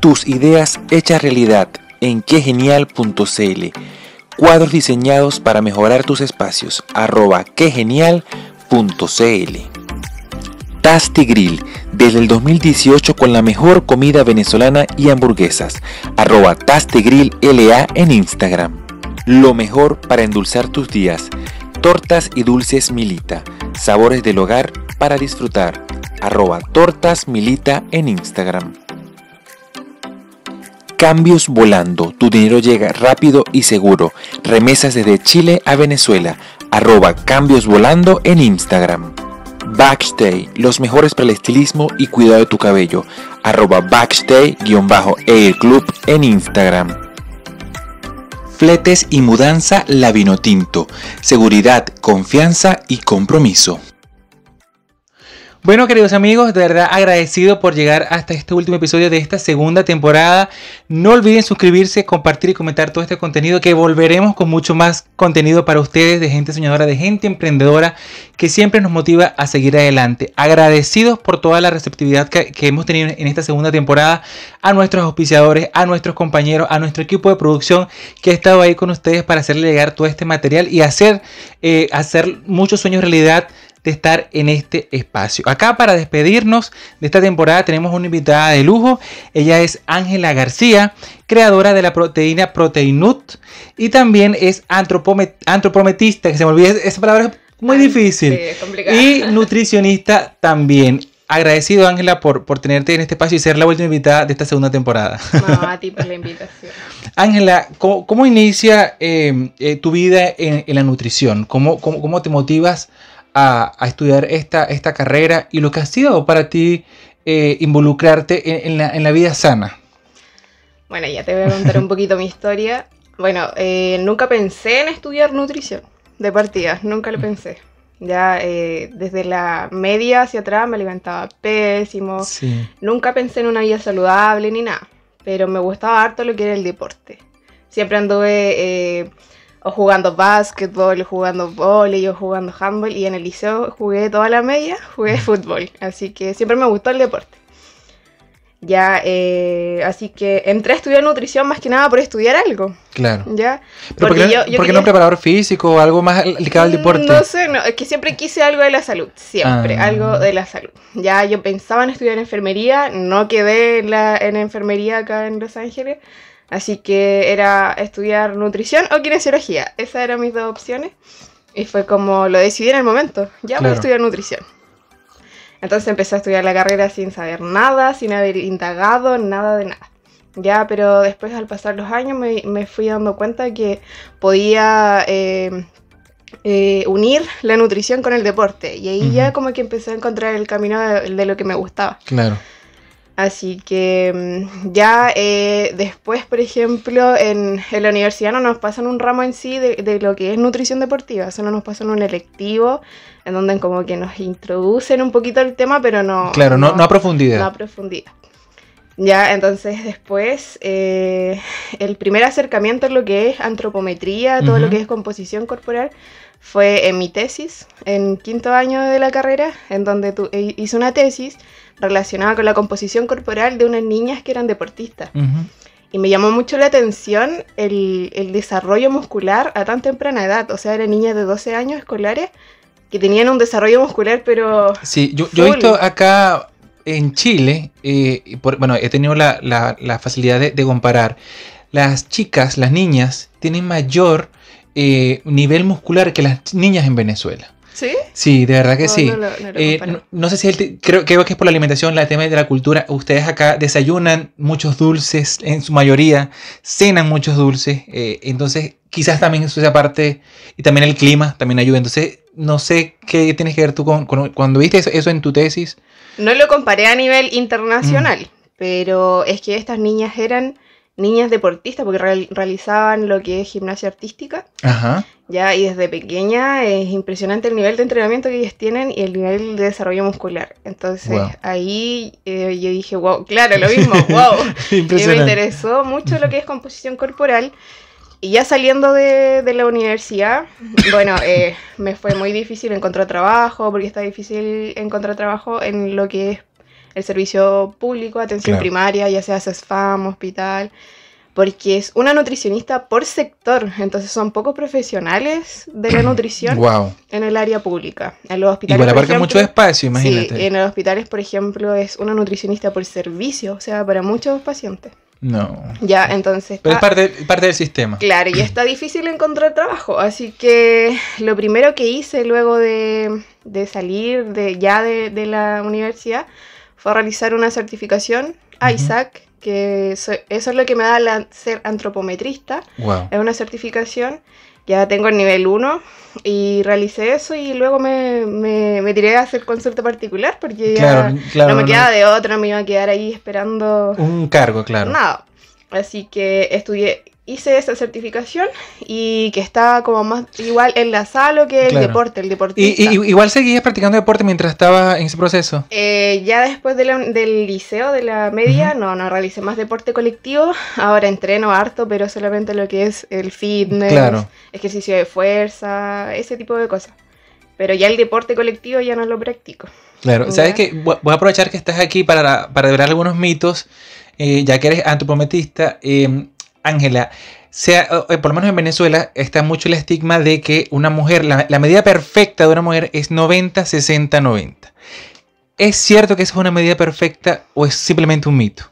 Tus ideas hechas realidad en quegenial.cl. Cuadros diseñados para mejorar tus espacios. Arroba quegenial.cl. Tasty Grill, desde el 2018 con la mejor comida venezolana y hamburguesas. Arroba Tasty Grill LA en Instagram. Lo mejor para endulzar tus días. Tortas y dulces Milita. Sabores del hogar para disfrutar. Arroba Tortas Milita en Instagram. Cambios Volando. Tu dinero llega rápido y seguro. Remesas desde Chile a Venezuela. Arroba Cambios Volando en Instagram. Backstay. Los mejores para el estilismo y cuidado de tu cabello. Arroba Backstay-Air Club en Instagram. Fletes y mudanza La Tinto. Seguridad, confianza y compromiso. Bueno, queridos amigos, de verdad agradecido por llegar hasta este último episodio de esta segunda temporada. No olviden suscribirse, compartir y comentar todo este contenido que volveremos con mucho más contenido para ustedes de gente soñadora, de gente emprendedora que siempre nos motiva a seguir adelante. Agradecidos por toda la receptividad que, hemos tenido en esta segunda temporada, a nuestros auspiciadores, a nuestros compañeros, a nuestro equipo de producción que ha estado ahí con ustedes para hacerle llegar todo este material y hacer, eh, hacer muchos sueños realidad de estar en este espacio. Acá para despedirnos de esta temporada tenemos una invitada de lujo. Ella es Ángela García, creadora de la proteína Proteinut y también es antropometista, que se me olvida, esa palabra es muy difícil. y nutricionista también. Agradecido, Ángela, por, por tenerte en este espacio y ser la última invitada de esta segunda temporada. No, a ti por la invitación. Ángela, ¿cómo, inicia eh, eh, tu vida en, la nutrición? ¿Cómo, cómo, cómo te motivas a, estudiar esta, esta carrera y lo que ha sido para ti eh, involucrarte en, la, vida sana. Bueno, ya te voy a contar un poquito mi historia. Bueno, eh, nunca pensé en estudiar nutrición de partida, nunca lo pensé. Ya eh, desde la media hacia atrás me alimentaba pésimo. Nunca pensé en una vida saludable ni nada. Pero me gustaba harto lo que era el deporte. Siempre anduve o jugando básquetbol, jugando volei, o jugando handball, y en el liceo jugué toda la media, jugué fútbol, así que siempre me gustó el deporte. Ya, eh, así que entré a estudiar nutrición más que nada por estudiar algo. Claro. ¿Ya? ¿Pero porque, yo, ¿por qué no preparador físico o algo más ligado al deporte? No sé, no, es que siempre quise algo de la salud, siempre, ah. algo de la salud. Ya yo pensaba en estudiar enfermería, no quedé en, la, en enfermería acá en Los Ángeles, Así que era estudiar nutrición o kinesiología. Esas eran mis dos opciones. Y fue como lo decidí en el momento. Ya voy a estudiar nutrición. Entonces empecé a estudiar la carrera sin saber nada, sin haber indagado, nada de nada. Ya, pero después al pasar los años me, fui dando cuenta que podía eh, eh, unir la nutrición con el deporte. Y ahí ya como que empecé a encontrar el camino de lo que me gustaba. Claro. Así que mm, ya eh, después, por ejemplo, en, la universidad no nos pasan un ramo en sí de, lo que es nutrición deportiva, solo nos pasan un electivo en donde como que nos introducen un poquito el tema, pero no... Claro, no, no, a profundidad. No a profundidad. Ya, entonces después, eh, el primer acercamiento en lo que es antropometría, todo lo que es composición corporal, fue en mi tesis, en quinto año de la carrera, en donde tu, eh, hice una tesis relacionada con la composición corporal de unas niñas que eran deportistas. Y me llamó mucho la atención el, desarrollo muscular a tan temprana edad. O sea, eran niñas de 12 años escolares que tenían un desarrollo muscular, pero... Sí, yo, he visto acá en Chile, eh, bueno, he tenido la, facilidad de, comparar. Las chicas, las niñas, tienen mayor eh, nivel muscular que las niñas en Venezuela. ¿Sí? Sí, de verdad que oh, sí. Eh, no, sé si creo, que es por la alimentación, la tema de la cultura. Ustedes acá desayunan muchos dulces, en su mayoría, cenan muchos dulces. Eh, entonces, quizás también eso sea parte, y también el clima también ayuda. Entonces, no sé qué tienes que ver tú con, cuando viste eso, en tu tesis. No lo comparé a nivel internacional, mm. pero es que estas niñas eran niñas deportistas porque realizaban lo que es gimnasia artística. Ajá. Ya, y desde pequeña es impresionante el nivel de entrenamiento que ellas tienen y el nivel de desarrollo muscular. Entonces ahí eh, yo dije, wow, claro, lo mismo, wow. y me interesó mucho lo que es composición corporal. Y ya saliendo de, la universidad, bueno, eh, me fue muy difícil encontrar trabajo, porque está difícil encontrar trabajo en lo que es el servicio público, atención primaria, ya sea CESFAM, hospital, porque es una nutricionista por sector, entonces son pocos profesionales de la nutrición en el área pública. En los hospitales. Igual abarca mucho espacio, imagínate. Sí, en los hospitales, por ejemplo, es una nutricionista por servicio, o sea, para muchos pacientes. No. Ya, entonces. Pero es parte, parte del sistema. Claro, y está difícil encontrar trabajo. Así que lo primero que hice luego de, de salir de, ya de, de, la universidad fue realizar una certificación, ISAC, que eso, es lo que me da la, ser antropometrista. Es una certificación. Ya tengo el nivel 1 y realicé eso y luego me, me, tiré a hacer consulta particular porque ya no me quedaba de otra, me iba a quedar ahí esperando. Un cargo, claro. Nada. Así que estudié hice esa certificación y que estaba como más igual enlazado que el deporte, el deportista. ¿Y, igual seguías practicando deporte mientras estaba en ese proceso? Eh, ya después del liceo, de la media, no, no realicé más deporte colectivo. Ahora entreno harto, pero solamente lo que es el fitness, ejercicio de fuerza, ese tipo de cosas. Pero ya el deporte colectivo ya no lo practico. Claro, ¿sabes qué? Voy a aprovechar que estás aquí para, para ver algunos mitos, eh, ya que eres antropometrista. Eh, Ángela, sea, por lo menos en Venezuela está mucho el estigma de que una mujer, la, medida perfecta de una mujer es 90, 60, 90. ¿Es cierto que esa es una medida perfecta o es simplemente un mito?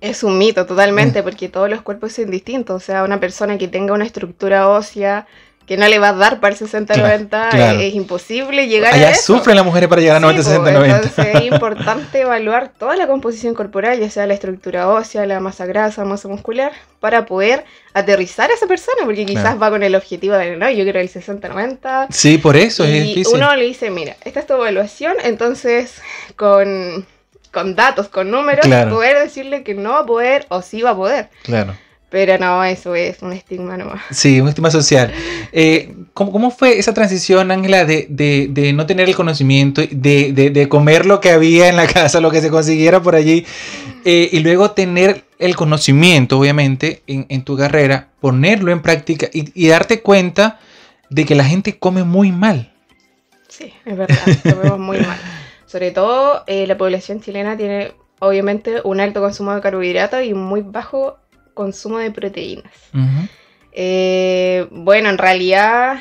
Es un mito totalmente, mm. porque todos los cuerpos son distintos. O sea, una persona que tenga una estructura ósea que no le va a dar para el 60-90, es, imposible llegar Allá a eso. sufren las mujeres para llegar a 90-60-90. Entonces es importante evaluar toda la composición corporal, ya sea la estructura ósea, la masa grasa, masa muscular, para poder aterrizar a esa persona, porque quizás va con el objetivo de, no, yo quiero el 60-90. Sí, por eso es difícil. uno le dice, mira, esta es tu evaluación, entonces con, con datos, con números, poder decirle que no va a poder o sí va a poder. Claro. Pero no, eso es un estigma nomás. Sí, un estigma social. Eh, ¿cómo, fue esa transición, Ángela, de, no tener el conocimiento, de, comer lo que había en la casa, lo que se consiguiera por allí, eh, y luego tener el conocimiento, obviamente, en, tu carrera, ponerlo en práctica y, darte cuenta de que la gente come muy mal? Sí, es verdad, comemos muy mal. Sobre todo, eh, la población chilena tiene, obviamente, un alto consumo de carbohidratos y muy bajo consumo de proteínas. Eh, bueno, en realidad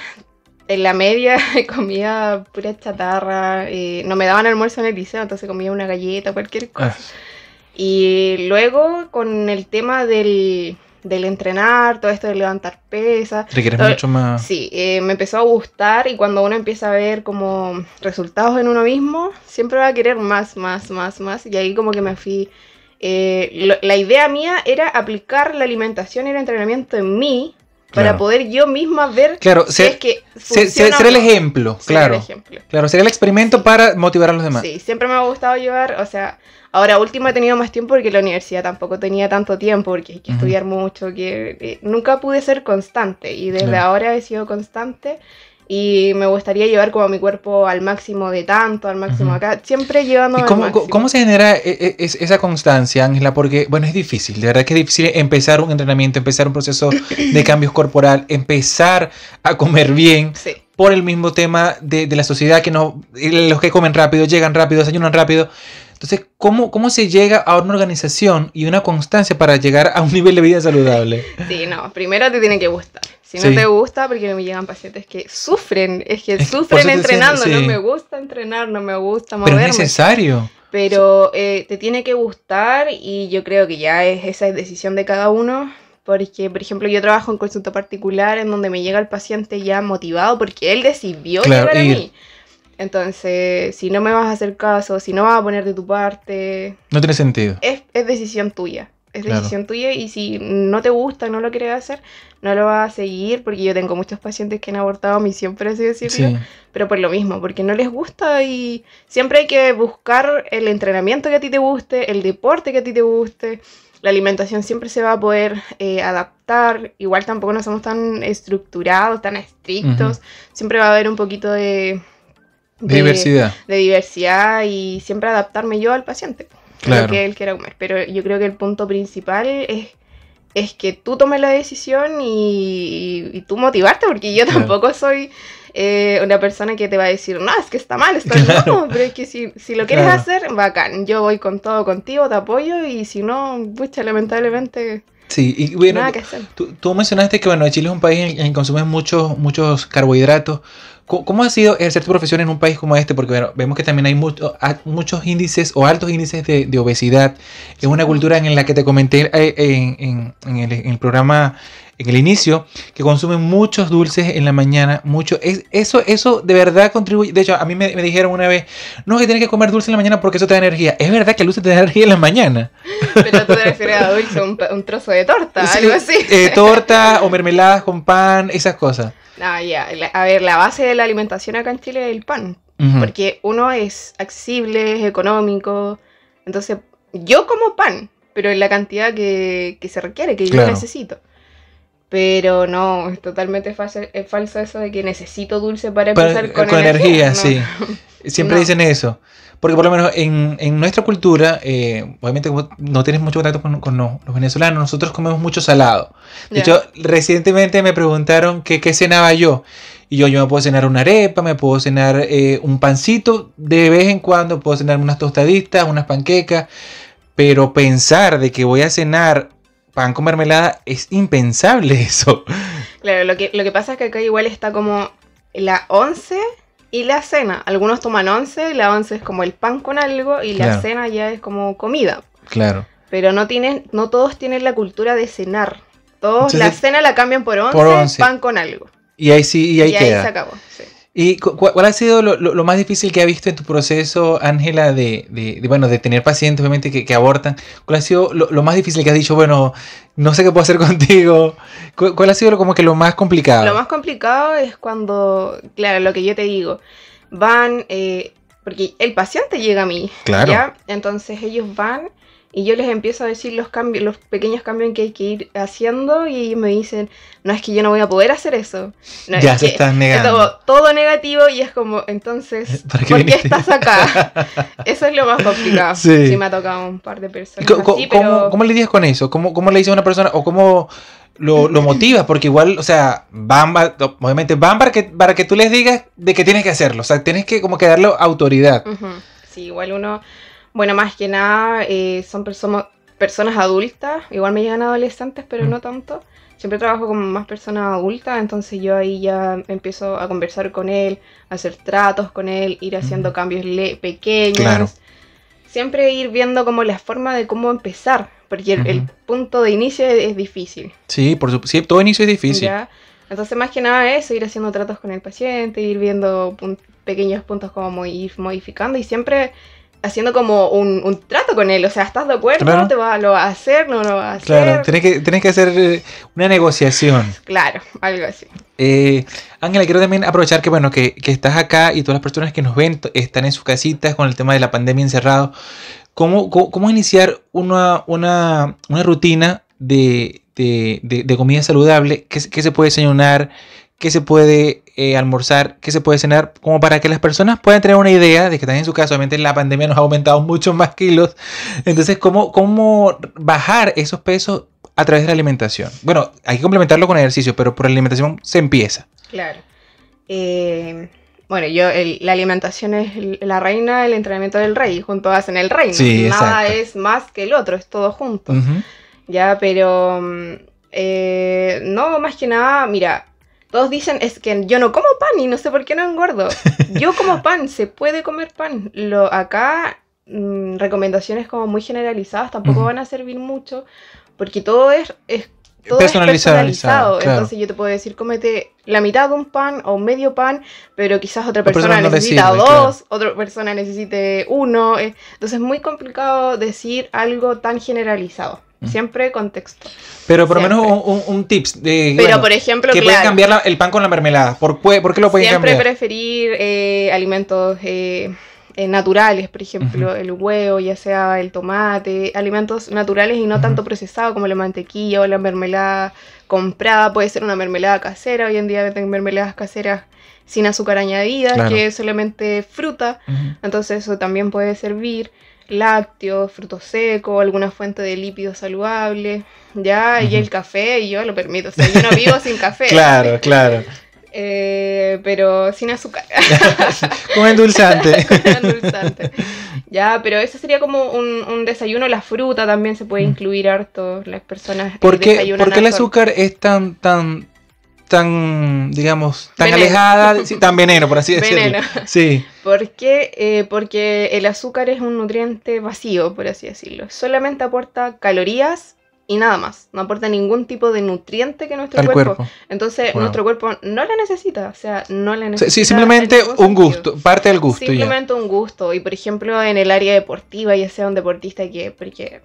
en la media comía pura chatarra, eh, no me daban almuerzo en el liceo, entonces comía una galleta, cualquier cosa. Ah. Y luego con el tema del, entrenar, todo esto de levantar pesas. Requiere mucho más. Sí, eh, me empezó a gustar y cuando uno empieza a ver como resultados en uno mismo, siempre va a querer más, más, más, más. Y ahí como que me fui eh, la idea mía era aplicar la alimentación y el entrenamiento en mí para poder yo misma ver claro, ser, es que ser, el ejemplo, claro. Claro, ser el experimento para motivar a los demás. Sí, siempre me ha gustado llevar, o sea, ahora último he tenido más tiempo porque la universidad tampoco tenía tanto tiempo porque hay que estudiar mucho, que eh, nunca pude ser constante y desde ahora he sido constante y me gustaría llevar como mi cuerpo al máximo de tanto, al máximo acá, siempre llevando ¿Y cómo, cómo se genera e, e, esa constancia, Ángela? Porque, bueno, es difícil, de verdad que es difícil empezar un entrenamiento, empezar un proceso de cambios corporal, empezar a comer bien. Por el mismo tema de, de la sociedad que no, los que comen rápido, llegan rápido, desayunan rápido. Entonces, ¿cómo, ¿cómo se llega a una organización y una constancia para llegar a un nivel de vida saludable? Sí, no, primero te tiene que gustar. Si no te gusta, porque me llegan pacientes que sufren, es que sufren entrenando, no me gusta entrenar, no me gusta moverme. Pero es necesario. Pero eh, te tiene que gustar y yo creo que ya es esa decisión de cada uno. Porque, por ejemplo, yo trabajo en consulta particular en donde me llega el paciente ya motivado porque él decidió llegar a mí. Entonces, si no me vas a hacer caso, si no vas a poner de tu parte... No tiene sentido. Es, decisión tuya. Es decisión tuya y si no te gusta, no lo quieres hacer, no lo vas a seguir porque yo tengo muchos pacientes que han abortado a mí siempre, así decirlo, pero por lo mismo, porque no les gusta y siempre hay que buscar el entrenamiento que a ti te guste, el deporte que a ti te guste, la alimentación siempre se va a poder eh, adaptar. Igual tampoco no somos tan estructurados, tan estrictos. Siempre va a haber un poquito de, diversidad. De diversidad y siempre adaptarme yo al paciente. Lo que él quiera comer. Pero yo creo que el punto principal es es que tú tomes la decisión y, tú motivarte, porque yo tampoco soy eh, una persona que te va a decir, no, es que está mal, está mal, pero es que si, lo quieres hacer, bacán, yo voy con todo contigo, te apoyo, y si no, pucha, lamentablemente... Sí, y bueno, tú, tú, mencionaste que bueno, Chile es un país en, el que consumen muchos, muchos carbohidratos. ¿Cómo ha sido ejercer tu profesión en un país como este? Porque bueno, vemos que también hay muchos índices o altos índices de, obesidad. Es una cultura en la que te comenté eh, en, el, programa, en el inicio, que consumen muchos dulces en la mañana. Mucho, es, eso, eso de verdad contribuye. De hecho, a mí me, dijeron una vez, no, que tienes que comer dulce en la mañana porque eso te da energía. Es verdad que el dulce te da energía en la mañana. Pero tú te refieres a dulce, un, trozo de torta, algo así. Eh, torta o mermeladas con pan, esas cosas. Ah, ya. A ver, la base de la alimentación acá en Chile es el pan. Porque uno es accesible, es económico. Entonces, yo como pan, pero en la cantidad que, se requiere, que yo necesito. Pero no, es totalmente falso, es falso eso de que necesito dulce para empezar con, con energía. sí. Siempre dicen eso. Porque por lo menos en, en nuestra cultura, eh, obviamente no tienes mucho contacto con, los, venezolanos, nosotros comemos mucho salado. De hecho, recientemente me preguntaron que qué cenaba yo. Y yo, yo me puedo cenar una arepa, me puedo cenar eh, un pancito de vez en cuando, puedo cenar unas tostaditas, unas panquecas. Pero pensar de que voy a cenar pan con mermelada es impensable eso. Claro, lo que, lo que pasa es que acá igual está como la 11 y la cena. Algunos toman once, la once es como el pan con algo y la cena ya es como comida. Claro. Pero no tienen, no todos tienen la cultura de cenar. Todos la cena la cambian por once, pan con algo. Y ahí sí, y ahí queda. se acabó. ¿Y cuál ha sido lo, más difícil que ha visto en tu proceso, Ángela, de, bueno, de tener pacientes, obviamente, que, abortan? ¿Cuál ha sido lo, más difícil que has dicho, bueno, no sé qué puedo hacer contigo? ¿Cuál, ha sido como que lo más complicado? Lo más complicado es cuando, claro, lo que yo te digo, van, eh, porque el paciente llega a mí, claro. ¿ya? Entonces ellos van y yo les empiezo a decir los cambios, los pequeños cambios que hay que ir haciendo y me dicen, no es que yo no voy a poder hacer eso. ya se están negando. Todo, negativo y es como, entonces, ¿por qué estás acá? eso es lo más complicado. Sí. me ha tocado un par de personas. ¿Cómo, le dices con eso? ¿Cómo, ¿Cómo le dices a una persona o cómo lo, lo motivas? Porque igual, o sea, van, obviamente van para que, para que tú les digas de que tienes que hacerlo. O sea, tienes que como que darle autoridad. Sí, igual uno bueno, más que nada eh, son personas adultas, igual me llegan adolescentes, pero mm. no tanto. Siempre trabajo con más personas adultas, entonces yo ahí ya empiezo a conversar con él, a hacer tratos con él, ir haciendo mm. cambios pequeños. Siempre ir viendo como la forma de cómo empezar, porque el, punto de inicio es, difícil. Sí, por supuesto, sí, todo inicio es difícil. Entonces, más que nada eso, ir haciendo tratos con el paciente, ir viendo pequeños puntos como ir modificando y siempre haciendo como un, trato con él. O sea, ¿estás de acuerdo? ¿Te va, ¿Lo va a hacer? ¿No lo va a hacer? Claro, tenés que, tenés que hacer eh, una negociación. Claro, algo así. Eh, Ángela, quiero también aprovechar que, bueno, que, estás acá y todas las personas que nos ven están en sus casitas con el tema de la pandemia encerrado. ¿Cómo, cómo, iniciar una, una, una rutina de, de, de, comida saludable? ¿Qué, ¿Qué, se puede desayunar? Qué se puede eh, almorzar, qué se puede cenar, como para que las personas puedan tener una idea de que también en su caso, obviamente la pandemia nos ha aumentado muchos más kilos. Entonces, ¿cómo, cómo bajar esos pesos a través de la alimentación? Bueno, hay que complementarlo con ejercicio, pero por la alimentación se empieza. Claro. Eh, bueno, yo, la alimentación es la reina, el entrenamiento del rey, juntos hacen el reino. Nada es más que el otro, es todo junto. Ya, pero mm, eh, no, más que nada, mira, todos dicen, es que yo no como pan y no sé por qué no engordo. Yo como pan, se puede comer pan. Lo, acá, mm, recomendaciones como muy generalizadas tampoco van a servir mucho, porque todo es, es personalizado. Entonces yo te puedo decir, cómete la mitad de un pan o medio pan, pero quizás otra persona, necesita dos, otra persona necesite uno. Eh. Entonces es muy complicado decir algo tan generalizado. Siempre contexto. Pero por lo menos un, tips de. Pero por ejemplo, que pueden cambiar el pan con la mermelada. ¿Por, ¿Por, qué lo pueden cambiar? Siempre preferir eh, alimentos eh, eh, naturales, por ejemplo, el huevo, ya sea el tomate, alimentos naturales y no tanto procesados como la mantequilla o la mermelada comprada, puede ser una mermelada casera, hoy en día venden mermeladas caseras sin azúcar añadida, que es solamente fruta, entonces eso también puede servir lácteos, frutos secos, alguna fuente de lípidos saludables, ya, y el café, yo lo permito, o sea, yo no vivo sin café. Claro, claro. Eh, pero sin azúcar. Con endulzante. endulzante. Ya, pero eso sería como un, desayuno. La fruta también se puede mm. incluir harto. Las personas. ¿Por qué, ¿por qué el azúcar es tan, tan, tan, digamos, tan alejada, tan veneno, por así decirlo. Veneno. Sí. ¿Por qué? Eh, porque el azúcar es un nutriente vacío, por así decirlo. Solamente aporta calorías y nada más. No aporta ningún tipo de nutriente que nuestro cuerpo. Entonces, nuestro cuerpo no la necesita. O sea, no la necesita. Sí, simplemente un gusto, parte del gusto. Simplemente un gusto. Y por ejemplo, en el área deportiva, ya sea un deportista que. Porque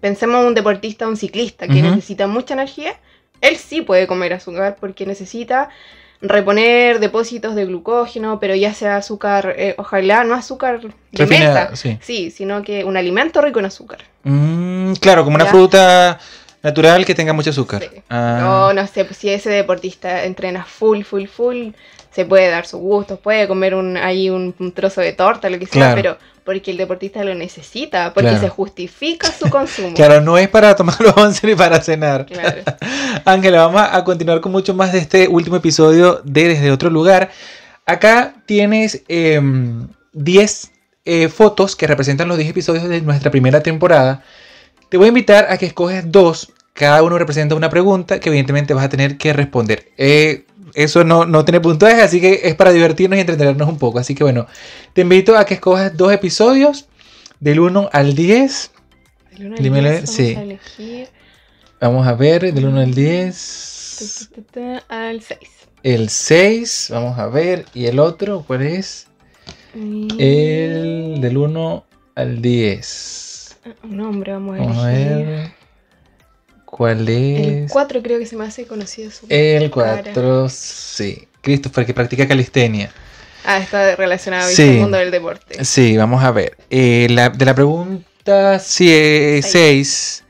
pensemos en un deportista, un ciclista que necesita mucha energía, él sí puede comer azúcar porque necesita reponer depósitos de glucógeno, pero ya sea azúcar, eh, ojalá no azúcar de mesa, sí. sino que un alimento rico en azúcar. Mm, claro, como una fruta natural que tenga mucho azúcar. Ah. No, no sé, pues si ese deportista entrena full, full, full, se puede dar sus gustos, puede comer un, ahí un, trozo de torta, lo que sea, pero porque el deportista lo necesita, porque se justifica su consumo. Claro, no es para tomar los once ni para cenar. Ángela, vamos a continuar con mucho más de este último episodio de Desde otro lugar. Acá tienes 10 em, eh, fotos que representan los 10 episodios de nuestra primera temporada. Te voy a invitar a que escoges dos. Cada uno representa una pregunta que evidentemente vas a tener que responder. Eh, eso no, no tiene puntaje, así que es para divertirnos y entretenernos un poco. Así que bueno, te invito a que escojas dos episodios del 1 al 10. Del 1 al 10. Sí. Vamos a ver, del 1 al 10. Al 6. El 6, vamos a ver. ¿Y el otro cuál es? El del 1 al 10. Un nombre, vamos a, vamos a ver. ¿Cuál es? El 4 creo que se me hace conocido. Su el 4, sí. Christopher, que practica calistenia. Ah, está relacionado con el mundo del deporte. Sí, vamos a ver. Eh, de la pregunta 6,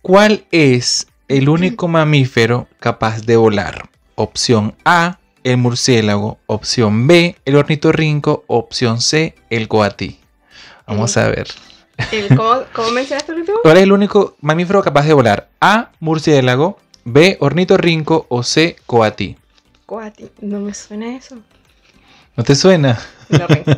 ¿Cuál es el único mamífero capaz de volar? Opción A, el murciélago. Opción B, el ornitorrinco. Opción C, el coatí. Vamos a ver. ¿Cómo, mencionaste el último? ¿Cuál es el único mamífero capaz de volar? A, murciélago. B, ornitorrinco. O C, coatí. Coatí, no me suena eso. ¿No te suena?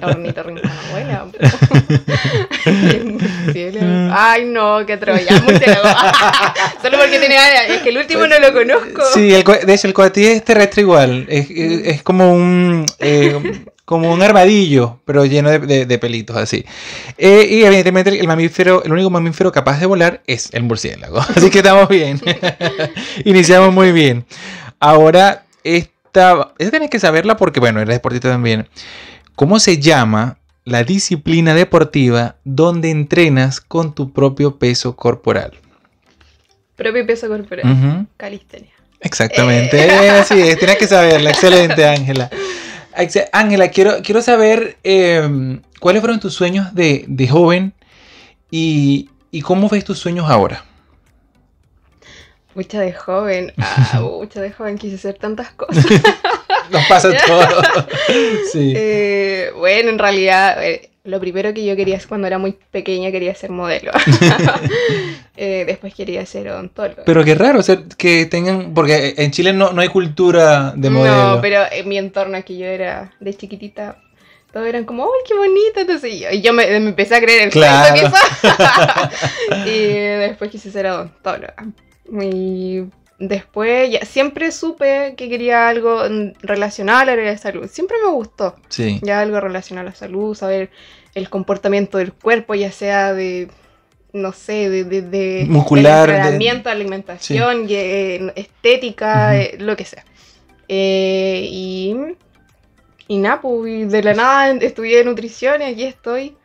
Ornitorrinco no vuela. Ay, no, qué troya. Solo porque tiene Es que el último no lo conozco. Sí, de hecho, el coatí es terrestre igual. Es, es como un. Eh, como un armadillo, pero lleno de, pelitos así. Eh, y evidentemente el mamífero, el único mamífero capaz de volar es el murciélago. Así que estamos bien. Iniciamos muy bien. Ahora, esta, esta tenés que saberla porque, bueno, eres deportista también. ¿Cómo se llama la disciplina deportiva donde entrenas con tu propio peso corporal? Propio peso corporal. Calistenia. Exactamente, eh. así es, tienes que saberla. Excelente, Ángela. Ángela, quiero, quiero saber em, cuáles fueron tus sueños de, joven y, cómo ves tus sueños ahora. Mucha de joven, ah, mucha de joven quise hacer tantas cosas. Nos pasa todo. sí. Eh, bueno, en realidad, eh, lo primero que yo quería cuando era muy pequeña quería ser modelo. Eh, después quería ser odontólogo. Pero qué raro, o que tengan, porque en Chile no, hay cultura de modelo. No, pero en mi entorno que yo era de chiquitita, todos eran como, ¡ay, qué bonito! Entonces yo, y yo me, empecé a creer en claro. y después quise ser odontóloga. Y después ya, siempre supe que quería algo relacionado a la área de salud. Siempre me gustó. Sí. Ya algo relacionado a la salud, saber el comportamiento del cuerpo, ya sea de, no sé, de... de, Muscular. entrenamiento, alimentación, eh, estética, eh, lo que sea. Eh, y... Y nada, pues, de la nada estudié nutrición y aquí estoy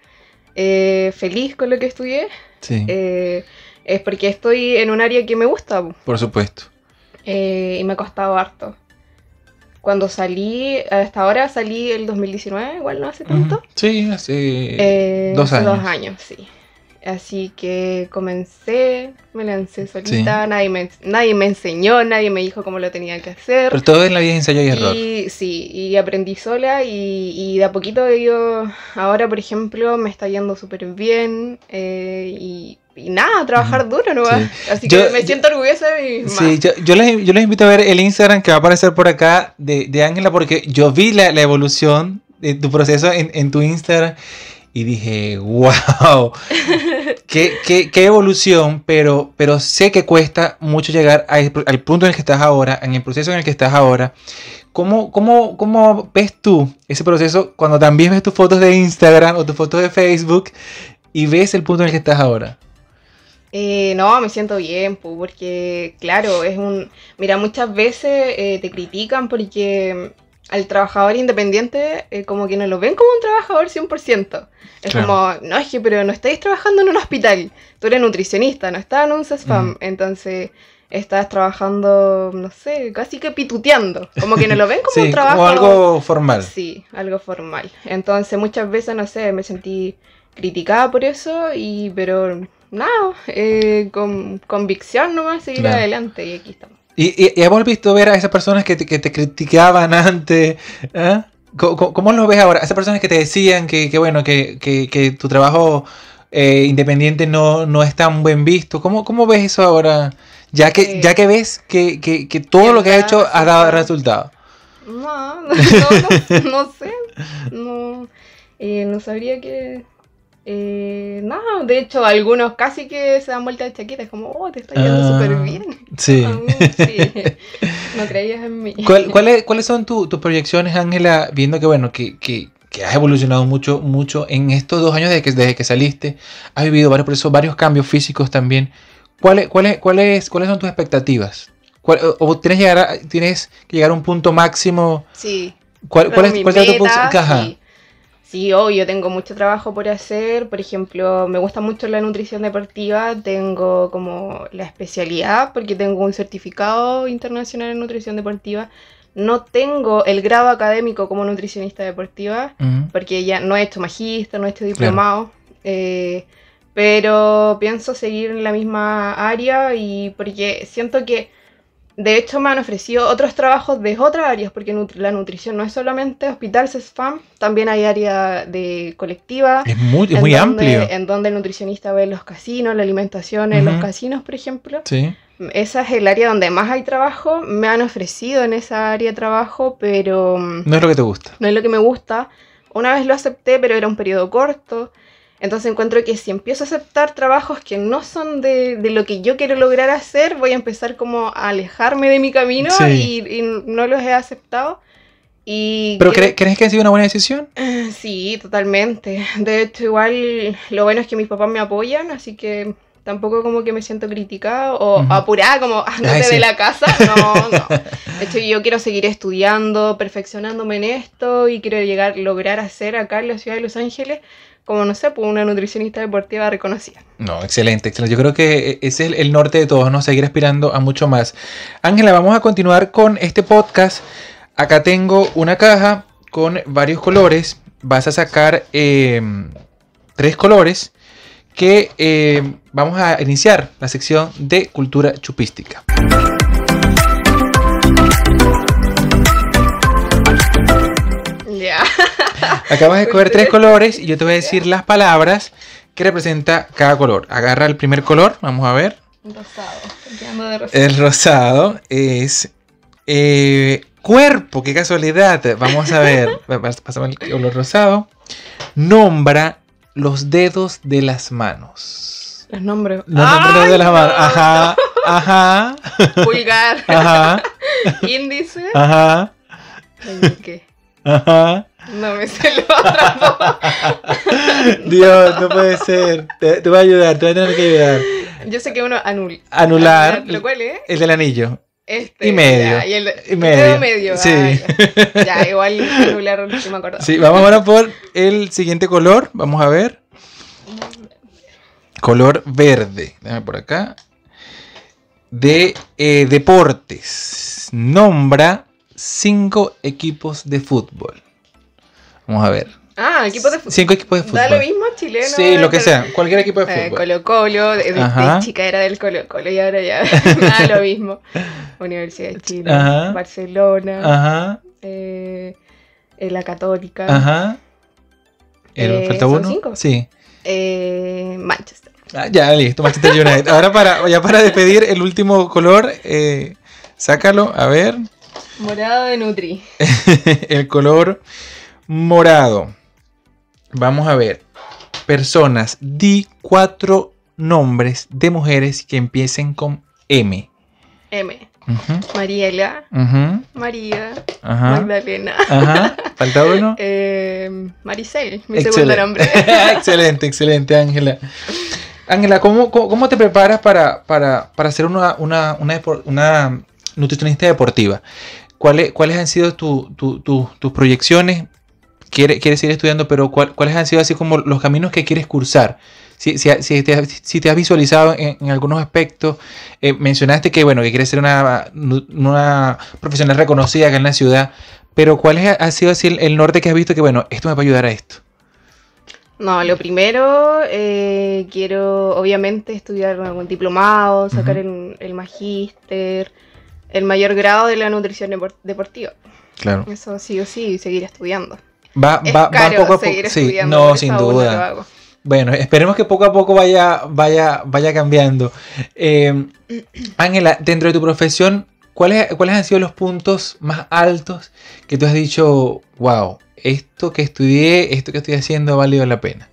feliz con lo que estudié. Sí es porque estoy en un área que me gusta. Por supuesto. Eh, y me ha costado harto. cuando salí, hasta ahora salí el 2019, igual no hace tanto. Sí, hace eh, dos años. Dos años, sí. Así que comencé, me lancé solita, nadie, me, nadie me enseñó, nadie me dijo cómo lo tenía que hacer. Pero todo en la vida es ensayo y error. Y, sí, y aprendí sola y, y de a poquito ido, ahora por ejemplo me está yendo súper bien eh, y, nada, trabajar duro ¿no? Así que me siento orgullosa de mi Sí, yo, yo, les, yo, les, invito a ver el Instagram que va a aparecer por acá de Ángela porque yo vi la, la evolución de tu proceso en, en tu Instagram y dije, wow, qué, qué, qué, evolución, pero, pero sé que cuesta mucho llegar al punto en el que estás ahora, en el proceso en el que estás ahora. ¿Cómo, cómo, cómo ves tú ese proceso cuando también ves tus fotos de Instagram o tus fotos de Facebook y ves el punto en el que estás ahora? Eh, no, me siento bien, porque claro, es un... Mira, muchas veces eh, te critican porque al trabajador independiente eh, como que no lo ven como un trabajador 100%. Es como, no, es que pero no estáis trabajando en un hospital, tú eres nutricionista, no estás en un CESFAM, entonces estás trabajando, no sé, casi que pituteando, como que no lo ven como un trabajo. Como algo formal. Sí, algo formal. Entonces muchas veces, no sé, me sentí criticada por eso, y pero nada, eh, con convicción nomás seguir adelante y aquí estamos. ¿Y, y, hemos visto ver a esas personas que te, que te criticaban antes? ¿eh? ¿Cómo, ¿Cómo, lo ves ahora? Esas personas que te decían que, que bueno, que, que, tu trabajo eh, independiente no, no es tan buen visto. ¿Cómo, cómo ves eso ahora? Ya que, eh, ya que ves que, que, que todo lo que has hecho ha dado resultado. No, no, no, no sé. No, eh, no sabría qué eh, no, de hecho, algunos casi que se dan vuelta de chaqueta, es como, oh, te está yendo ah, súper bien. Sí. No creías en mí. ¿Cuáles son tus proyecciones, Ángela, viendo que, bueno, que, que, que, has evolucionado mucho, mucho en estos dos años desde que, desde que saliste? Has vivido varios procesos, varios cambios físicos también. ¿Cuáles, cuáles, cuáles, cuáles son tus expectativas? ¿O tienes, llegar tienes que llegar a un punto máximo? Sí. ¿Cuál, cuál es, cuál tu punto? Sí. Sí, yo tengo mucho trabajo por hacer. Por ejemplo, me gusta mucho la nutrición deportiva. Tengo como la especialidad porque tengo un certificado internacional en nutrición deportiva. No tengo el grado académico como nutricionista deportiva porque ya no he hecho magíster, no he hecho diplomado. Eh, pero pienso seguir en la misma área y porque siento que de hecho, me han ofrecido otros trabajos de otras áreas, porque la nutrición no es solamente hospital spam, también hay área de colectiva. Es muy, muy amplio. En donde el nutricionista ve los casinos, la alimentación en los casinos, por ejemplo. Sí. Esa es el área donde más hay trabajo. Me han ofrecido en esa área de trabajo, pero... Mm, no es lo que te gusta. No es lo que me gusta. Una vez lo acepté, pero era un periodo corto. Entonces encuentro que si empiezo a aceptar trabajos que no son de, lo que yo quiero lograr hacer, voy a empezar como a alejarme de mi camino y, no los he aceptado. Y ¿Pero crees que ha sido una buena decisión? Sí, totalmente. De hecho, igual lo bueno es que mis papás me apoyan, así que tampoco como que me siento criticada o apurada como andate ah, de la casa. No, no. De hecho, yo quiero seguir estudiando, perfeccionándome en esto y quiero llegar, lograr hacer acá en la ciudad de Los Ángeles como no sé, pues una nutricionista deportiva reconocida. No, excelente, excelente. Yo creo que ese es el norte de todos, ¿no? Seguir aspirando a mucho más. Ángela, vamos a continuar con este podcast. Acá tengo una caja con varios colores. Vas a sacar em, tres colores que em, vamos a iniciar la sección de cultura chupística. Ya. Acabas de escoger tres colores y yo te voy a decir las palabras que representa cada color. Agarra el primer color, vamos a ver. Rosado. El rosado es eh, cuerpo, qué casualidad. Vamos a ver. Pasamos el color rosado. Nombra los dedos de las manos. Los nombres. Los nombres de las manos. Ajá. Ajá. Pulgar. Ajá. Índice. Ajá. ¿Qué? Ajá. No me sé lo otro. Dios, no puede ser. Te, voy a ayudar, te voy a tener que ayudar. Yo sé que uno anul anular. ¿Lo cuál es? El del anillo. Este, y medio. Ya, y el, y medio. medio. Sí. Ya. ya. igual anular, no me acuerdo. Sí, vamos ahora por el siguiente color. Vamos a ver. Color verde. Déjame por acá. De eh, deportes. Nombra cinco equipos de fútbol. Vamos a ver. Ah, equipos de fútbol. Cinco equipos de fútbol. Da lo mismo chileno. Sí, lo que sea. Cualquier equipo de Eh, fútbol. Colo Colo, de, chica era del Colo Colo y ahora ya da lo mismo. Universidad de Chile, Ajá. Barcelona, Ajá, eh, eh, la Católica, ajá. ¿El- Eh, ¿Falta ¿son uno? cinco? Sí. Manchester. Ah, ya, listo, Manchester United. Ahora para, ya para despedir el último color, sácalo, a ver. Morado de Nutri. el color morado. Vamos a ver. Personas, di cuatro nombres de mujeres que empiecen con M. M. Mariela, María, ajá, Magdalena. ajá. ¿Falta uno? Eh, Maricel, mi Excelente. segundo nombre. excelente, excelente, Ángela. Ángela, ¿cómo, cómo, cómo te preparas para, para, para ser una, una, una, nutricionista deportiva? ¿Cuáles, cuáles han sido tu- tu- tu- tus proyecciones? Quiere- ¿Quieres seguir estudiando, pero cuál- cuáles han sido así como los caminos que quieres cursar? Si, si, si te, si te has visualizado en, en algunos aspectos, eh, mencionaste que bueno que quieres ser una, una profesional reconocida acá en la ciudad, pero ¿cuál ha sido así el, el norte que has visto que bueno, esto me va a ayudar a esto? No, lo primero, eh, quiero obviamente estudiar algún diplomado, sacar el, el magíster, el mayor grado de la nutrición depor- deportiva. Claro. Eso sí o sí, seguir estudiando. Va, Es va, va poco a poco. Sí, no, sin no duda. Bueno, esperemos que poco a poco vaya, vaya, vaya cambiando. Eh, Ángela, dentro de tu profesión, ¿cuáles, ¿cuáles han sido los puntos más altos que tú has dicho, wow, esto que estudié, esto que estoy haciendo ha valido la pena?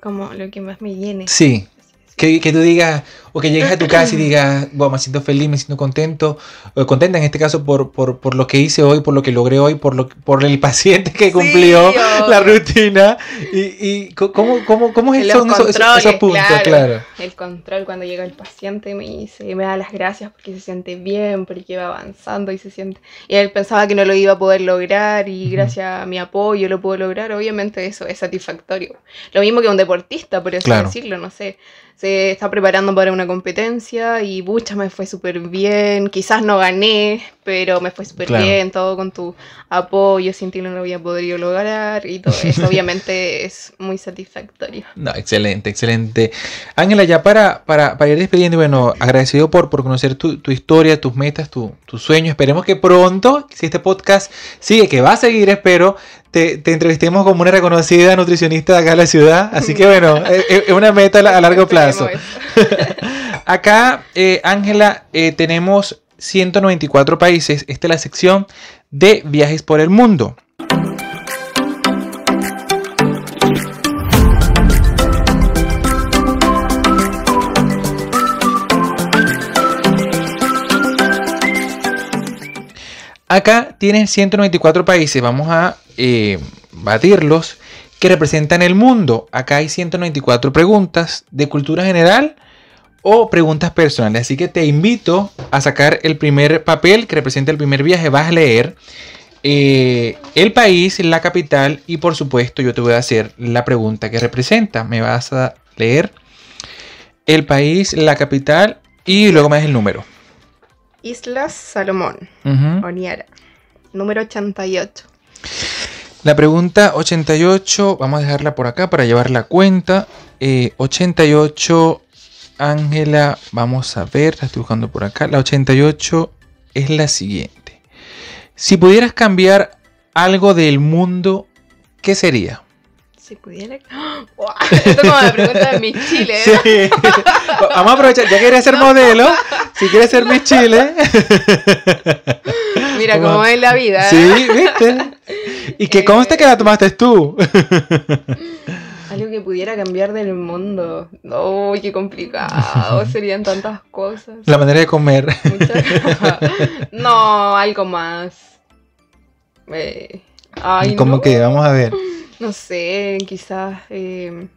Como lo que más me llene. Sí, que, que tú digas, o que llegues a tu casa y digas, wow, me siento feliz, me siento contento, o contenta en este caso por, por, por lo que hice hoy, por lo que logré hoy, por, lo, por el paciente que Sí, cumplió obvio. la rutina. ¿Y, y cómo, cómo, cómo es son esos, esos- puntos? claro. Claro. El control cuando llega el paciente me dice, me da las gracias porque se siente bien, porque va avanzando y se siente... Y él pensaba que no lo iba a poder lograr y Ujú. gracias a mi apoyo lo puedo lograr. Obviamente eso es satisfactorio. Lo mismo que un deportista, por así Claro. decirlo, no sé. Se está preparando para una competencia y mucha me fue súper bien. Quizás no gané, pero me fue súper Claro. bien. Todo con tu apoyo, sin ti no lo había podido lograr y todo eso. Obviamente es muy satisfactorio. No, excelente, excelente. Ángela, ya para, para, para ir despidiendo, bueno, agradecido por, por conocer tu, tu historia, tus metas, tu, tus sueños. Esperemos que pronto, si este podcast sigue, que va a seguir, espero, te, te entrevistemos como una reconocida nutricionista de acá en la ciudad. Así que bueno, es, es una meta a largo plazo. Acá, eh, Ángela, eh, tenemos 194 países. Esta es la sección de viajes por el mundo. Acá tienen 194 países. Vamos a eh, batirlos que representan el mundo. Acá hay 194 preguntas de cultura general o preguntas personales. Así que te invito a sacar el primer papel que representa el primer viaje. Vas a leer eh, el país, la capital y por supuesto yo te voy a hacer la pregunta que representa. Me vas a leer el país, la capital y luego me das el número. Islas Salomón, Ujú. Oniara, número 88. La pregunta 88, vamos a dejarla por acá para llevar la cuenta. Eh, 88, Ángela, vamos a ver, la estoy buscando por acá. La 88 es la siguiente. Si pudieras cambiar algo del mundo, ¿qué sería? Si pudiera. ¡Guau! Esto es como la pregunta de mi Chile. Sí. Vamos a aprovechar, ya quieres ser modelo, si quieres ser Miss Chile. Mira Vamos. cómo es la vida. ¿eh? Sí, ¿viste? Y que conste que la tomaste tú. Algo que pudiera cambiar del mundo. Uy, qué complicado. Serían tantas cosas. La manera de comer. Muchas- No, algo más. Eh, Ay, ¿Cómo no. que? Vamos a ver. No sé, quizás eh,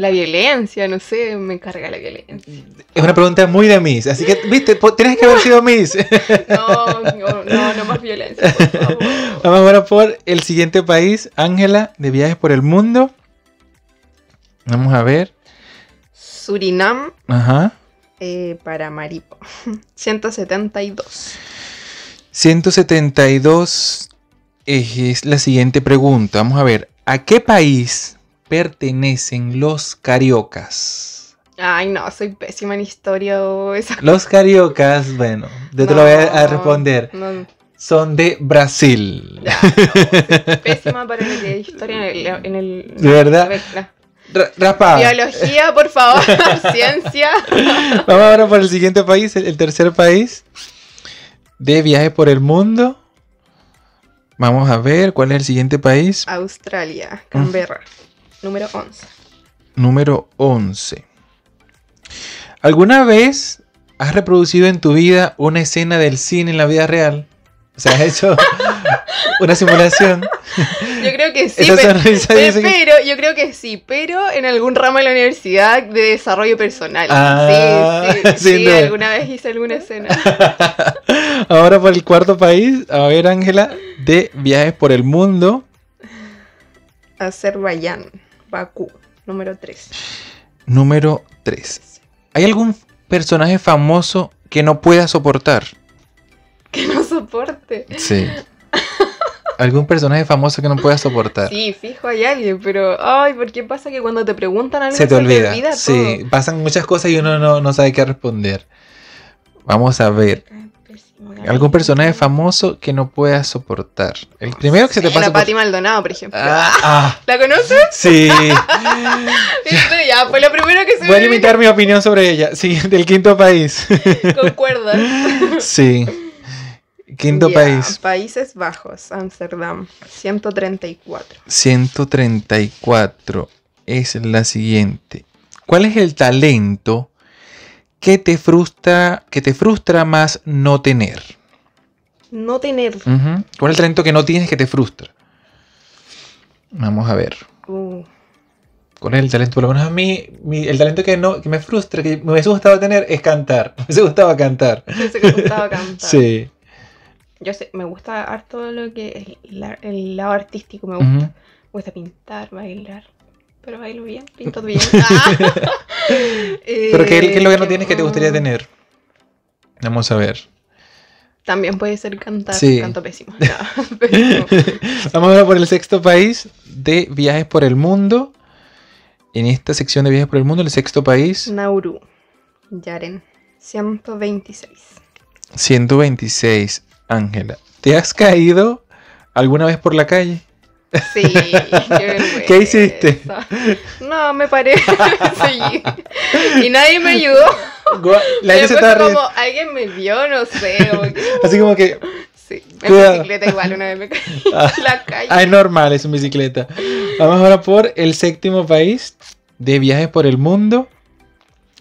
la violencia, no sé, me carga la violencia. Es una pregunta muy de Miss, así que, viste, tienes que haber sido Miss. No, no, no, no más violencia, por favor. Vamos ahora por el siguiente país, Ángela, de viajes por el mundo. Vamos a ver. Surinam Ajá. eh, para Maripo. 172. 172 es la siguiente pregunta. Vamos a ver, ¿a qué país pertenecen los cariocas? Ay, no, soy pésima en historia o esa. Los cariocas, bueno, yo te lo voy a, responder. No, Son de Brasil. ya, no, soy pésima para la historia en el. En el ¿De verdad? a ver, la- Ra- Raspada. Biología, por favor, ciencia. Vamos ahora por el siguiente país, el, el tercer país de viaje por el mundo. Vamos a ver cuál es el siguiente país. Australia, Canberra, número 11. Número 11. ¿Alguna vez has reproducido en tu vida una escena del cine en la vida real? O sea, has hecho una simulación. Yo creo que sí, Esa pe- sonrisa pe- dice que- pero yo creo que sí, pero en algún ramo de la universidad de desarrollo personal. Ah, sí, sí, sin sí, duda. alguna vez hice alguna escena. Ahora por el cuarto país. A ver, Ángela, de viajes por el mundo. Azerbaiyán, Bakú, número 3. Número 3. ¿Hay algún personaje famoso que no pueda soportar? Que no soporte. Sí. ¿Algún personaje famoso que no pueda soportar? Sí, fijo, hay alguien, pero ay, ¿por qué pasa que cuando te preguntan algo se te olvida. todo? sí, pasan muchas cosas y uno no, no sabe qué responder. Vamos a ver. ¿Algún personaje famoso que no puedas soportar? El primero que se te pasa La por... Pati Maldonado, por ejemplo. Ah, ah, ¿La conoces? sí. ¿Viste? Ya, fue lo primero que se Voy a limitar mi opinión sobre ella. Sí, del quinto país. Concuerdas. Sí. Quinto Ya, país. Países Bajos, Ámsterdam, 134. 134 es la siguiente. ¿Cuál es el talento que te frustra, que te frustra más no tener? No tener. Ujú. ¿Cuál es el talento que no tienes que te frustra? Vamos a ver. Uh, ¿Cuál es el talento? Por lo menos a mí, mi- el talento que, no, que me frustra, que me hubiese gustado tener, es cantar. Me hubiese gustado cantar. me gustaba cantar. Sí. Yo sé, me gusta harto lo que es el lado artístico, me gusta. Me gusta pintar, bailar. Pero bailo bien, pinto bien. Pero ¿qué, qué que no Eh, tienes que te gustaría mm, tener? Vamos a ver. También puede ser cantar. Sí. Canto pésimo. No. Vamos ahora por el sexto país de viajes por el mundo. En esta sección de viajes por el mundo, el sexto país, Nauru, Yaren, 126. 126. Ángela, ¿te has caído alguna vez por la calle? Sí, qué. ¿Qué hiciste? No, me paré. Y nadie me ayudó. La gente se como, alguien me vio, no sé. o qué. Así como que, Sí, en Cuidado. bicicleta igual una vez me caí Ah. en la calle. ah, es normal, es en bicicleta. Vamos ahora por el séptimo país de viajes por el mundo.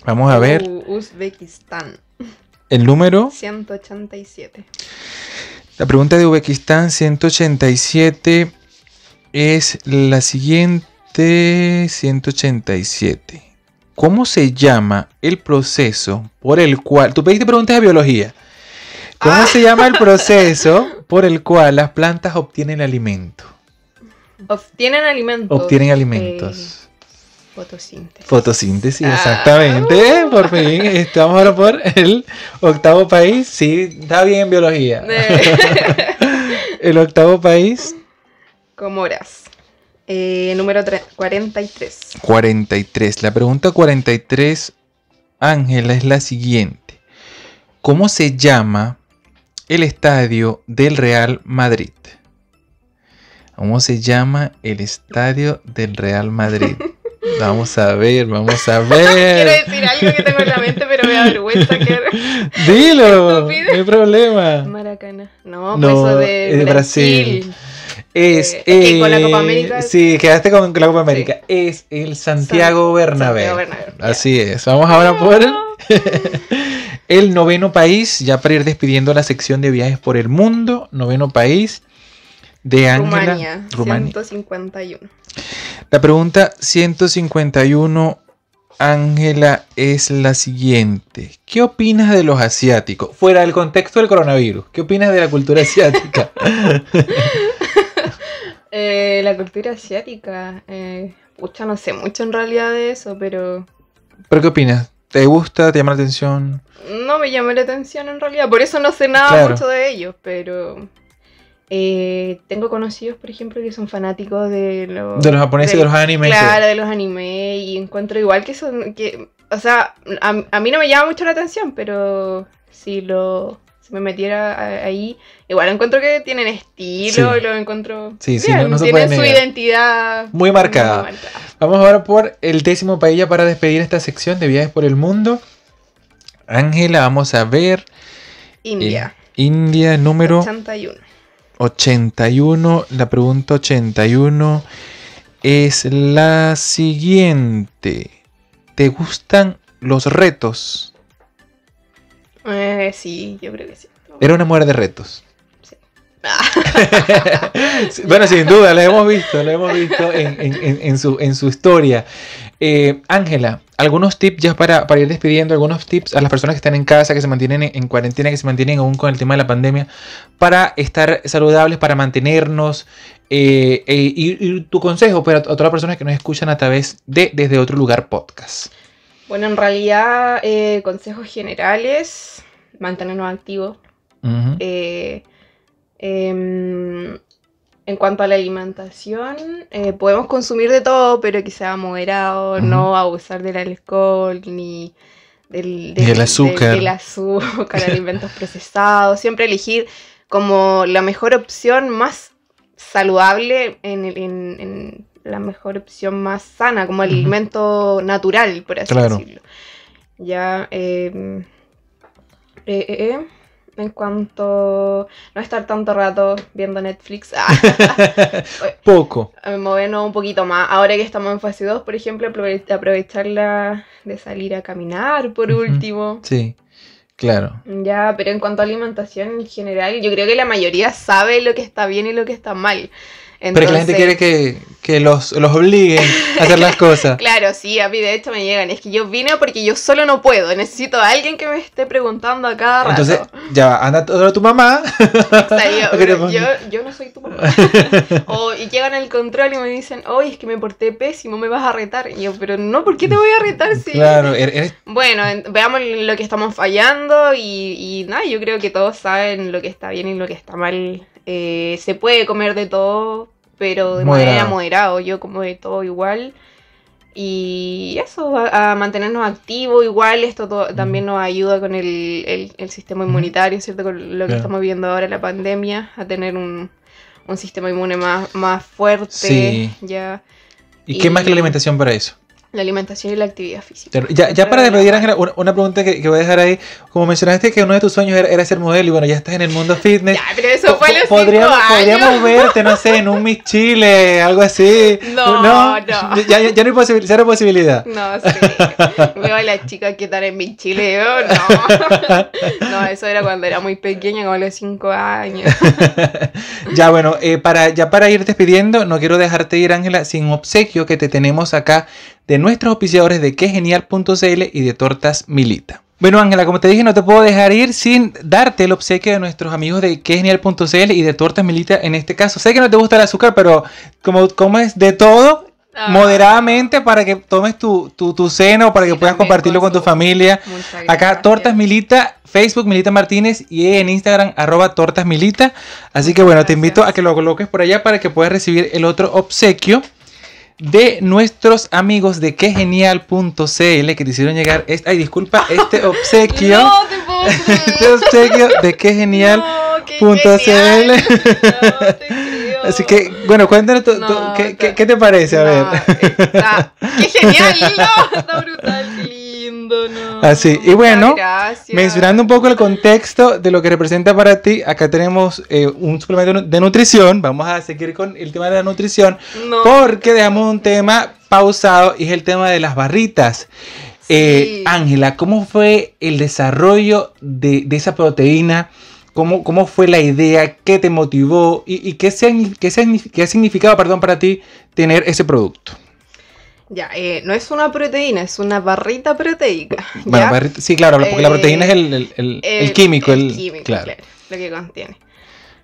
Vamos a ver U- Uzbekistán, el número. 187. La pregunta de Uzbekistán 187 es la siguiente 187. ¿Cómo se llama el proceso por el cual... Tú pediste preguntas de biología. ¿Cómo Ah. se llama el proceso por el cual las plantas obtienen alimento? Obtienen alimentos. Obtienen alimentos. eh, fotosíntesis. Fotosíntesis, Ah. exactamente. Por fin, estamos ahora por el octavo país. Sí, está bien en biología. Eh, El octavo país Comoras. Eh, número tre- 43. 43. La pregunta 43, Ángela, es la siguiente. ¿Cómo se llama el estadio del Real Madrid? ¿Cómo se llama el estadio del Real Madrid? Vamos a ver, vamos a Quiero ver. decir algo que tengo en la mente, pero me da vergüenza que. Dilo, no hay problema. Maracana. No, No, pues eso de, es de Brasil. Brasil. Es, Eh, es que con la Copa eh, América- Sí, quedaste con la Copa América. Es el Santiago San- ya. Así es. Vamos ahora por el noveno país, ya para ir despidiendo la sección de viajes por el mundo. Noveno país de Ángela. Rumania, Rumania. 151. La pregunta 151, Ángela, es la siguiente. ¿Qué opinas de los asiáticos? Fuera del contexto del coronavirus. ¿Qué opinas de la cultura asiática? Eh, la cultura asiática. Eh, pucha, no sé mucho en realidad de eso, pero. ¿Pero qué opinas? ¿Te gusta? ¿Te llama la atención? No me llama la atención en realidad, por eso no sé nada mucho de ellos, pero eh, tengo conocidos, por ejemplo, que son fanáticos de los... De los japoneses y de los animes. Claro, de los animes, y encuentro igual que son... que O sea, a, mí no me llama mucho la atención, pero si lo... Me metiera ahí, igual encuentro que tienen estilo lo encuentro... Sí, sí, no, tienen su identidad muy marcada. Vamos ahora por el décimo país para despedir esta sección de viajes por el mundo. Ángela, vamos a ver. India. Eh, India número 81. 81. La pregunta 81 es la siguiente. ¿Te gustan los retos? Eh, sí, yo creo que sí. Era una mujer de retos. bueno, sin duda, lo hemos visto, lo hemos visto en, su, en su, historia. Eh, Ángela, algunos tips ya para, ir despidiendo, algunos tips a las personas que están en casa, que se mantienen en, cuarentena, que se mantienen aún con el tema de la pandemia, para estar saludables, para mantenernos. Eh, eh, y, tu consejo para todas las personas que nos escuchan a través de Desde Otro Lugar Podcast. Bueno, en realidad, consejos generales, mantenernos activos. Em, en cuanto a la alimentación, eh, podemos consumir de todo, pero que sea moderado, no abusar del alcohol ni del, azúcar, del azúcar alimentos procesados. Siempre elegir como la mejor opción más saludable, en, la mejor opción más sana, como el alimento natural, por así decirlo. Ya. Em, eh, eh, eh en cuanto no estar tanto rato viendo Netflix. Poco. Movernos un poquito más. Ahora que estamos en fase 2, por ejemplo, aprovecharla de salir a caminar, por último. Sí, claro. Ya, pero en cuanto a alimentación en general, yo creo que la mayoría sabe lo que está bien y lo que está mal. Pero que la gente quiere que, los, los, obliguen a hacer las cosas. claro, sí, a mí de hecho me llegan. Es que yo vine porque yo solo no puedo. Necesito a alguien que me esté preguntando a cada rato. Entonces, ya, anda todo tu mamá. yo, no soy tu mamá. o, y llegan al control y me dicen, oye, es que me porté pésimo, me vas a retar. Y yo, pero no, ¿por qué te voy a retar si... Claro, er, eres... Bueno, veamos lo que estamos fallando y, y nada, yo creo que todos saben lo que está bien y lo que está mal eh, se puede comer de todo, pero de manera moderada. Yo como de todo igual. Y eso, a, mantenernos activos igual, esto también nos ayuda con el, sistema inmunitario, ¿cierto? Con lo que estamos viendo ahora, la pandemia, a tener un, sistema inmune más, más fuerte. Ya. ¿Y, qué más que la alimentación para eso? La alimentación y la actividad física. Ya, ya para despedir, Ángela, una, pregunta que, que, voy a dejar ahí. Como mencionaste que uno de tus sueños era, ser modelo y bueno, ya estás en el mundo fitness. Ya, pero eso fue los podríamos, cinco años. podríamos verte, no sé, en un Miss Chile, algo así. No, no. no. Ya, ya, no hay posibilidad, cero posibilidad. No, sí. Veo a las chicas que están en Miss Chile. Yo, no. no, eso era cuando era muy pequeña, como a los cinco años. ya, bueno, eh, para, ya para ir despidiendo, no quiero dejarte ir, Ángela, sin obsequio que te tenemos acá de nuestros auspiciadores de quegenial.cl y de Tortas Milita. Bueno, Ángela, como te dije, no te puedo dejar ir sin darte el obsequio de nuestros amigos de quegenial.cl y de Tortas Milita en este caso. Sé que no te gusta el azúcar, pero como comes de todo, ah. moderadamente para que tomes tu, tu, seno, para que puedas compartirlo con tu familia. Acá, Tortas Milita, Facebook Milita Martínez y en Instagram, arroba Tortas Milita. Así que bueno, te invito a que lo coloques por allá para que puedas recibir el otro obsequio de nuestros amigos de quegenial.cl que te hicieron llegar este, ay disculpa este obsequio. No te puedo este obsequio de quegenial.cl así que bueno cuéntanos ¿qué, qué, te parece a ver. qué genial no está brutal Así, y bueno, mencionando un poco el contexto de lo que representa para ti, acá tenemos eh, un suplemento de nutrición. Vamos a seguir con el tema de la nutrición, porque dejamos un tema pausado y es el tema de las barritas. Eh, Ángela, ¿cómo fue el desarrollo de, esa proteína? ¿Cómo, ¿Cómo, fue la idea? ¿Qué te motivó? ¿Y, qué, qué, qué ha significado perdón, para ti tener ese producto? Ya, eh, no es una proteína, es una barrita proteica. sí, claro, porque la proteína es el, químico. El, químico, claro. lo que contiene.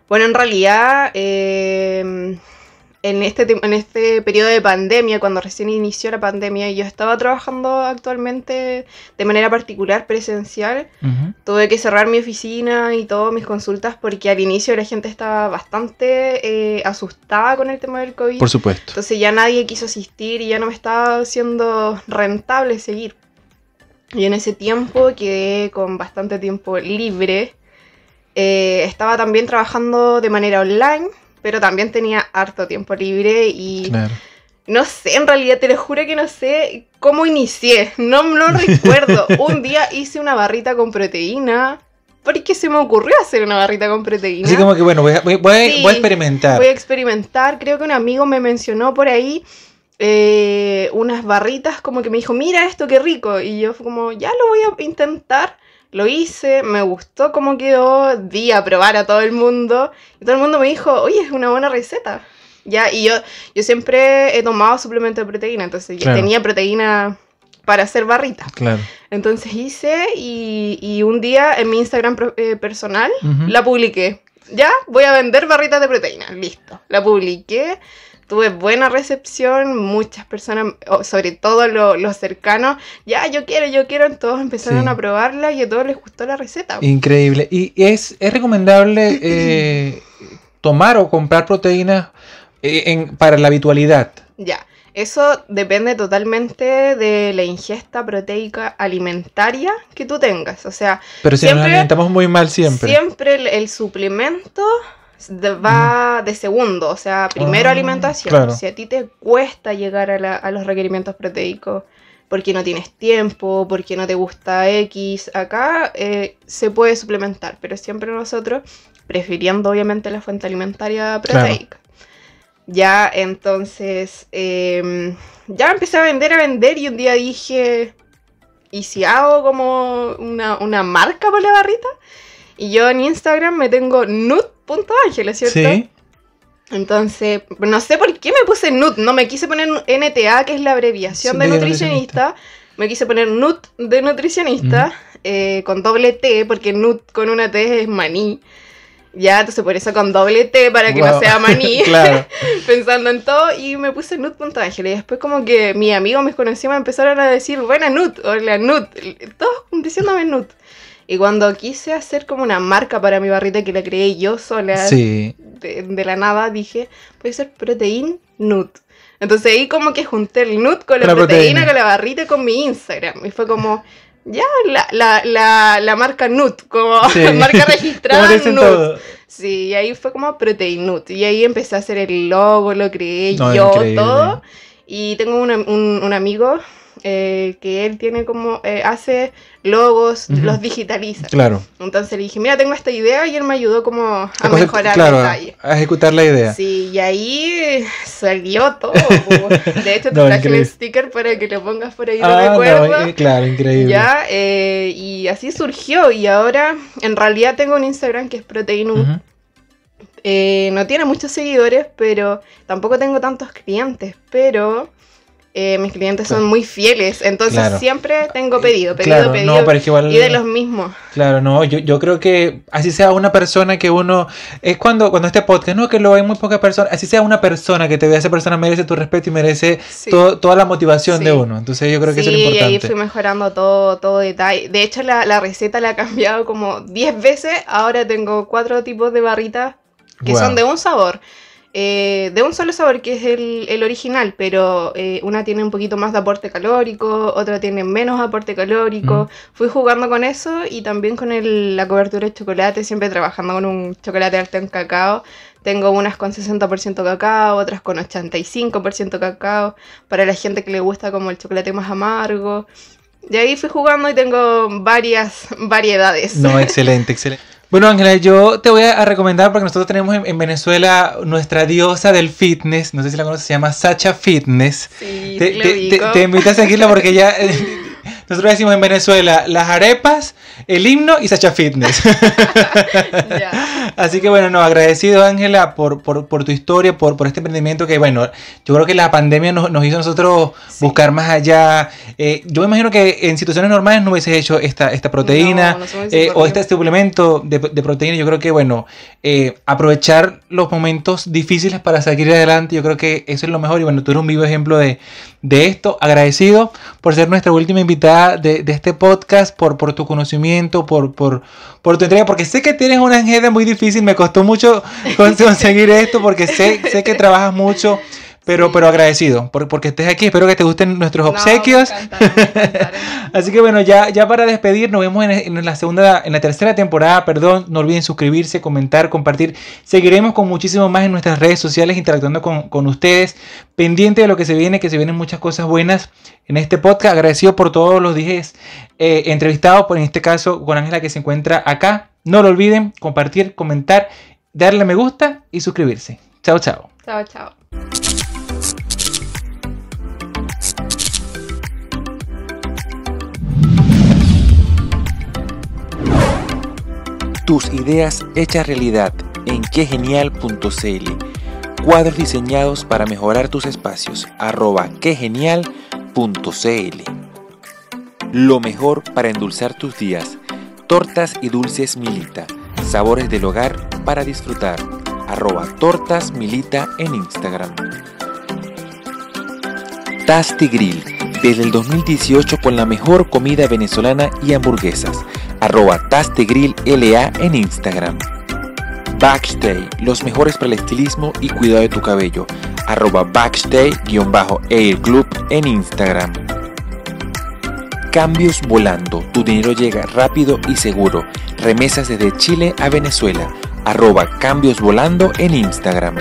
Bueno, en realidad, em, en este, en este periodo de pandemia, cuando recién inició la pandemia, y yo estaba trabajando actualmente de manera particular presencial, tuve que cerrar mi oficina y todas mis consultas porque al inicio la gente estaba bastante eh, asustada con el tema del COVID. Por supuesto. Entonces ya nadie quiso asistir y ya no me estaba siendo rentable seguir. Y en ese tiempo quedé con bastante tiempo libre. Eh, estaba también trabajando de manera online pero también tenía harto tiempo libre y no sé, en realidad te lo juro que no sé cómo inicié, no, no recuerdo. Un día hice una barrita con proteína. Porque se me ocurrió hacer una barrita con proteína. Así como que bueno, voy a, voy, a, experimentar. Voy a experimentar. Creo que un amigo me mencionó por ahí eh, unas barritas, como que me dijo, mira esto, qué rico. Y yo fue como, ya lo voy a intentar. Lo hice, me gustó cómo quedó, di a probar a todo el mundo y todo el mundo me dijo, oye, es una buena receta. Ya, y yo, yo siempre he tomado suplemento de proteína, entonces yo tenía proteína para hacer barritas. Claro. Entonces hice y, un día en mi Instagram eh, personal la publiqué. Ya, voy a vender barritas de proteína. Listo. La publiqué tuve buena recepción, muchas personas, sobre todo los cercanos, ya yo quiero, yo quiero, todos empezaron a probarla y a todos les gustó la receta. Increíble. ¿Y es, es recomendable eh, tomar o comprar proteínas eh, para la habitualidad? Ya. Eso depende totalmente de la ingesta proteica alimentaria que tú tengas. O sea, pero si nos alimentamos muy mal siempre. Siempre el suplemento va de segundo, o sea, primero ah, alimentación. Si a ti te cuesta llegar a, los requerimientos proteicos porque no tienes tiempo, porque no te gusta X, acá eh, se puede suplementar, pero siempre nosotros prefiriendo obviamente la fuente alimentaria proteica. Ya, entonces, em, ya empecé a vender, a vender y un día dije, ¿y si hago como una, una marca por la barrita? Y yo en Instagram me tengo Nut punto ángeles, ¿cierto? Sí. Entonces, no sé por qué me puse NUT, no me quise poner NTA, que es la abreviación de, nutricionista. me quise poner NUT de nutricionista, eh, con doble T, porque NUT con una T es maní. Ya, entonces por eso con doble T para que no sea maní. Pensando en todo, y me puse Nut.ángel. Y después, como que mis amigos, mis conocidos, me empezaron a decir, buena Nut, la Nut. Todos diciéndome Nut. Y cuando quise hacer como una marca para mi barrita que la creé yo sola, de, la nada, dije, puede ser Protein Nut. Entonces ahí como que junté el nut con la, proteína, con la barrita, con mi Instagram. Y fue como, ya, la, la, la, marca Nut, como marca registrada Nut. Sí, y ahí fue como Protein Nut. Y ahí empecé a hacer el logo, lo creé yo, todo. Y tengo un, un amigo eh, que él tiene como, eh, hace logos, los digitaliza. Claro. Entonces le dije, mira, tengo esta idea y él me ayudó como a, mejorar el detalle. A ejecutar la idea. Sí, y ahí salió todo. de hecho, te traje el sticker para que lo pongas por ahí de ah, recuerdo. Eh, claro, increíble. Ya, y así surgió. Y ahora, en realidad, tengo un Instagram que es Proteinu. no tiene muchos seguidores, pero tampoco tengo tantos clientes, pero eh, mis clientes son muy fieles, entonces siempre tengo pedido, pedido, pedido. y de los mismos. Claro, no, yo, yo creo que así sea una persona que uno. Es cuando, cuando este podcast, no, que lo hay muy pocas personas, así sea una persona que te vea, esa persona merece tu respeto y merece toda la motivación de uno. Entonces yo creo que eso es importante. Y ahí fui mejorando todo, todo detalle. De hecho, la, la receta la he cambiado como 10 veces. Ahora tengo cuatro tipos de barritas que son de un sabor. Eh, de un solo sabor, que es el, original, pero eh, una tiene un poquito más de aporte calórico, otra tiene menos aporte calórico. Fui jugando con eso y también con la cobertura de chocolate, siempre trabajando con un chocolate alto en cacao. Tengo unas con 60% cacao, otras con 85% cacao, para la gente que le gusta como el chocolate más amargo. De ahí fui jugando y tengo varias variedades. No, excelente, excelente. Bueno, Ángela, yo te voy a recomendar porque nosotros tenemos en, Venezuela nuestra diosa del fitness, no sé si la conoces, se llama Sacha Fitness. Sí, te, te, te, invitas a seguirla porque ella nosotros decimos en Venezuela las arepas, el himno y Sacha Fitness. Así que bueno, no, agradecido Ángela por, tu historia, por, por este emprendimiento que bueno, yo creo que la pandemia nos, hizo a nosotros buscar más allá. Eh, yo me imagino que en situaciones normales no hubieses hecho esta, esta proteína eh, o este suplemento de, proteína. Yo creo que bueno, eh, aprovechar los momentos difíciles para seguir adelante, yo creo que eso es lo mejor. Y bueno, tú eres un vivo ejemplo de, de esto. Agradecido por ser nuestra última invitada de, este podcast, por, por tu conocimiento, por, por, por tu entrega, porque sé que tienes una agenda muy difícil, me costó mucho conseguir esto, porque sé, sé que trabajas mucho. Pero, pero agradecido por, porque estés aquí. Espero que te gusten nuestros obsequios. Así que bueno, ya, ya para despedir, nos vemos en, la segunda, en la tercera temporada, perdón. No olviden suscribirse, comentar, compartir. Seguiremos con muchísimo más en nuestras redes sociales, interactuando con, ustedes. Pendiente de lo que se viene, que se vienen muchas cosas buenas en este podcast. Agradecido por todos los días eh, entrevistados, por en este caso con Ángela que se encuentra acá. No lo olviden, compartir, comentar, darle me gusta y suscribirse. Chao, chao. Chao, chao. Tus ideas hechas realidad en quegenial.cl. Cuadros diseñados para mejorar tus espacios. Arroba quegenial.cl. Lo mejor para endulzar tus días. Tortas y dulces Milita. Sabores del hogar para disfrutar. Arroba tortas Milita en Instagram. Tasty Grill. Desde el 2018 con la mejor comida venezolana y hamburguesas arroba LA en Instagram. Backstay, los mejores para el estilismo y cuidado de tu cabello, arroba backstay-air club en Instagram. Cambios volando, tu dinero llega rápido y seguro. Remesas desde Chile a Venezuela, arroba cambios volando en Instagram.